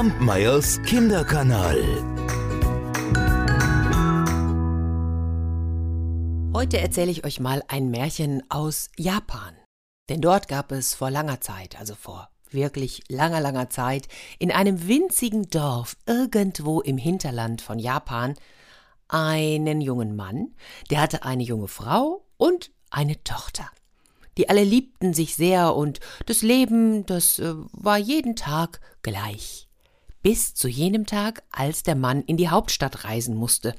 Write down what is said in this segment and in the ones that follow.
Kampmeyers Kinderkanal. Heute erzähle ich euch mal ein Märchen aus Japan. Denn dort gab es vor langer Zeit, also vor wirklich langer, langer Zeit, in einem winzigen Dorf irgendwo im Hinterland von Japan einen jungen Mann, der hatte eine junge Frau und eine Tochter. Die alle liebten sich sehr und das Leben, das äh, war jeden Tag gleich. Bis zu jenem Tag, als der Mann in die Hauptstadt reisen musste.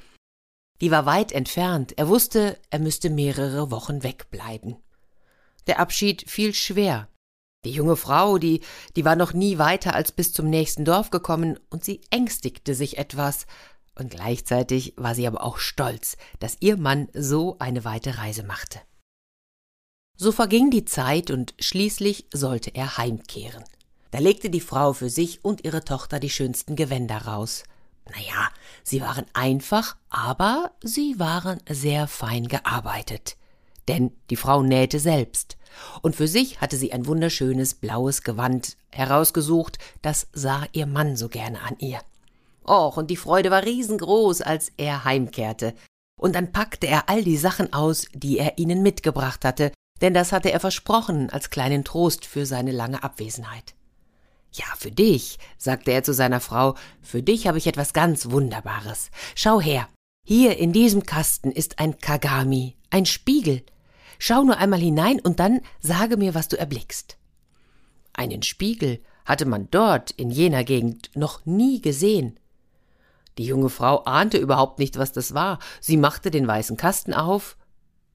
Die war weit entfernt, er wusste, er müsste mehrere Wochen wegbleiben. Der Abschied fiel schwer. Die junge Frau, die, die war noch nie weiter als bis zum nächsten Dorf gekommen, und sie ängstigte sich etwas, und gleichzeitig war sie aber auch stolz, dass ihr Mann so eine weite Reise machte. So verging die Zeit und schließlich sollte er heimkehren. Da legte die Frau für sich und ihre Tochter die schönsten Gewänder raus. Naja, sie waren einfach, aber sie waren sehr fein gearbeitet. Denn die Frau nähte selbst. Und für sich hatte sie ein wunderschönes blaues Gewand herausgesucht, das sah ihr Mann so gerne an ihr. Och, und die Freude war riesengroß, als er heimkehrte. Und dann packte er all die Sachen aus, die er ihnen mitgebracht hatte, denn das hatte er versprochen als kleinen Trost für seine lange Abwesenheit. Für dich, sagte er zu seiner Frau, für dich habe ich etwas ganz Wunderbares. Schau her, hier in diesem Kasten ist ein Kagami, ein Spiegel. Schau nur einmal hinein und dann sage mir, was du erblickst. Einen Spiegel hatte man dort in jener Gegend noch nie gesehen. Die junge Frau ahnte überhaupt nicht, was das war. Sie machte den weißen Kasten auf,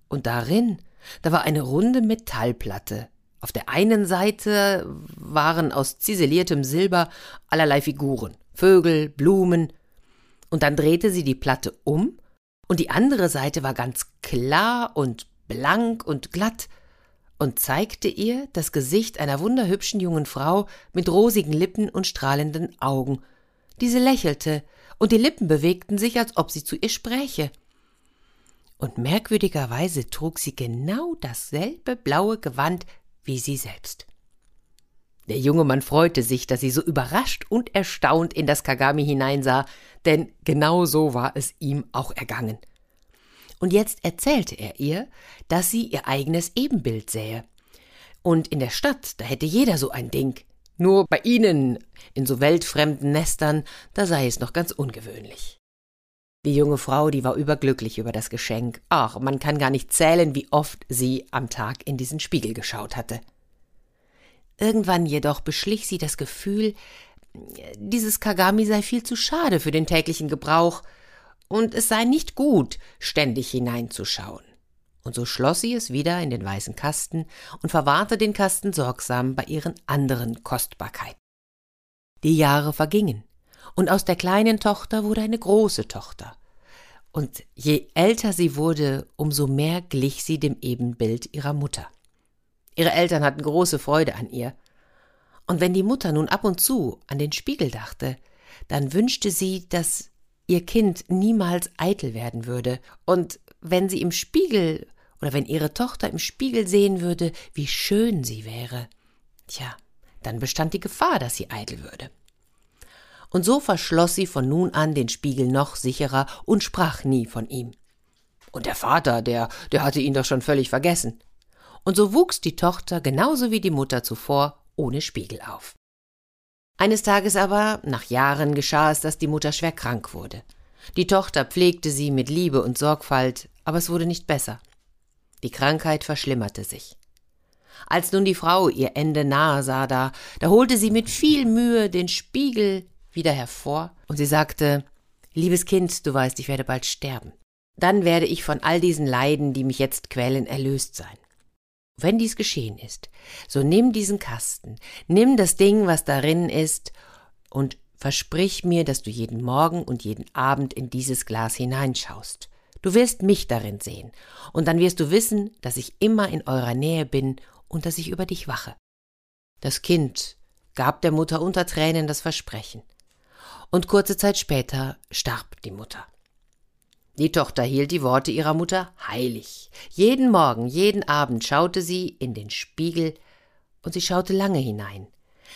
und darin da war eine runde Metallplatte. Auf der einen Seite waren aus ziseliertem Silber allerlei Figuren, Vögel, Blumen, und dann drehte sie die Platte um, und die andere Seite war ganz klar und blank und glatt und zeigte ihr das Gesicht einer wunderhübschen jungen Frau mit rosigen Lippen und strahlenden Augen. Diese lächelte, und die Lippen bewegten sich, als ob sie zu ihr spräche und merkwürdigerweise trug sie genau dasselbe blaue Gewand wie sie selbst. Der junge Mann freute sich, dass sie so überrascht und erstaunt in das Kagami hineinsah, denn genau so war es ihm auch ergangen. Und jetzt erzählte er ihr, dass sie ihr eigenes Ebenbild sähe. Und in der Stadt, da hätte jeder so ein Ding. Nur bei ihnen, in so weltfremden Nestern, da sei es noch ganz ungewöhnlich. Die junge Frau, die war überglücklich über das Geschenk. Ach, man kann gar nicht zählen, wie oft sie am Tag in diesen Spiegel geschaut hatte. Irgendwann jedoch beschlich sie das Gefühl, dieses Kagami sei viel zu schade für den täglichen Gebrauch, und es sei nicht gut, ständig hineinzuschauen. Und so schloss sie es wieder in den weißen Kasten und verwahrte den Kasten sorgsam bei ihren anderen Kostbarkeiten. Die Jahre vergingen, und aus der kleinen Tochter wurde eine große Tochter. Und je älter sie wurde, umso mehr glich sie dem Ebenbild ihrer Mutter. Ihre Eltern hatten große Freude an ihr. Und wenn die Mutter nun ab und zu an den Spiegel dachte, dann wünschte sie, dass ihr Kind niemals eitel werden würde, und wenn sie im Spiegel oder wenn ihre Tochter im Spiegel sehen würde, wie schön sie wäre, tja, dann bestand die Gefahr, dass sie eitel würde und so verschloss sie von nun an den Spiegel noch sicherer und sprach nie von ihm. Und der Vater, der, der hatte ihn doch schon völlig vergessen. Und so wuchs die Tochter genauso wie die Mutter zuvor ohne Spiegel auf. Eines Tages aber, nach Jahren, geschah es, dass die Mutter schwer krank wurde. Die Tochter pflegte sie mit Liebe und Sorgfalt, aber es wurde nicht besser. Die Krankheit verschlimmerte sich. Als nun die Frau ihr Ende nahe sah, da, da holte sie mit viel Mühe den Spiegel wieder hervor und sie sagte, Liebes Kind, du weißt, ich werde bald sterben. Dann werde ich von all diesen Leiden, die mich jetzt quälen, erlöst sein. Wenn dies geschehen ist, so nimm diesen Kasten, nimm das Ding, was darin ist, und versprich mir, dass du jeden Morgen und jeden Abend in dieses Glas hineinschaust. Du wirst mich darin sehen, und dann wirst du wissen, dass ich immer in eurer Nähe bin und dass ich über dich wache. Das Kind gab der Mutter unter Tränen das Versprechen und kurze Zeit später starb die Mutter. Die Tochter hielt die Worte ihrer Mutter heilig. Jeden Morgen, jeden Abend schaute sie in den Spiegel, und sie schaute lange hinein.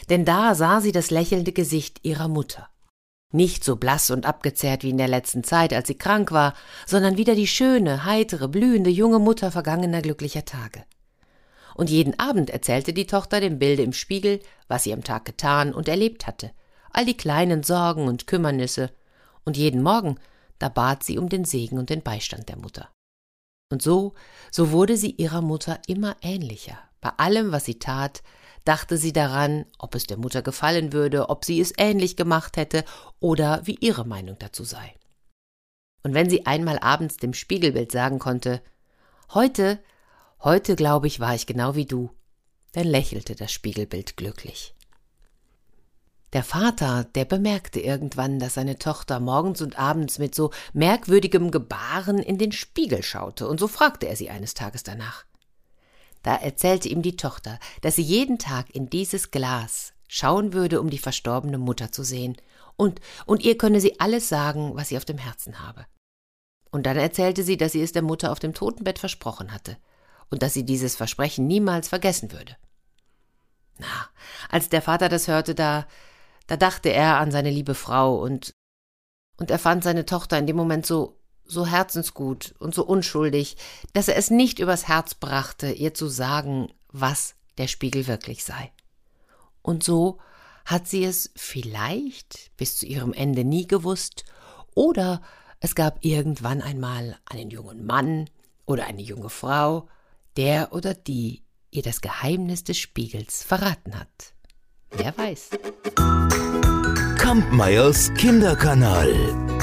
denn da sah sie das lächelnde Gesicht ihrer Mutter. Nicht so blass und abgezehrt wie in der letzten Zeit, als sie krank war, sondern wieder die schöne, heitere, blühende junge Mutter vergangener glücklicher Tage. Und jeden Abend erzählte die Tochter dem Bilde im Spiegel, was sie am Tag getan und erlebt hatte, all die kleinen Sorgen und Kümmernisse, und jeden Morgen, da bat sie um den Segen und den Beistand der Mutter. Und so, so wurde sie ihrer Mutter immer ähnlicher. Bei allem, was sie tat, dachte sie daran, ob es der Mutter gefallen würde, ob sie es ähnlich gemacht hätte oder wie ihre Meinung dazu sei. Und wenn sie einmal abends dem Spiegelbild sagen konnte, heute, heute glaube ich, war ich genau wie du, dann lächelte das Spiegelbild glücklich. Der Vater, der bemerkte irgendwann, dass seine Tochter morgens und abends mit so merkwürdigem Gebaren in den Spiegel schaute, und so fragte er sie eines Tages danach. Da erzählte ihm die Tochter, dass sie jeden Tag in dieses Glas schauen würde, um die verstorbene Mutter zu sehen, und, und ihr könne sie alles sagen, was sie auf dem Herzen habe. Und dann erzählte sie, dass sie es der Mutter auf dem Totenbett versprochen hatte, und dass sie dieses Versprechen niemals vergessen würde. Na, als der Vater das hörte, da, da dachte er an seine liebe Frau und, und er fand seine Tochter in dem Moment so, so herzensgut und so unschuldig, dass er es nicht übers Herz brachte, ihr zu sagen, was der Spiegel wirklich sei. Und so hat sie es vielleicht bis zu ihrem Ende nie gewusst, oder es gab irgendwann einmal einen jungen Mann oder eine junge Frau, der oder die ihr das Geheimnis des Spiegels verraten hat. Wer weiß. Kampmeyers Kinderkanal.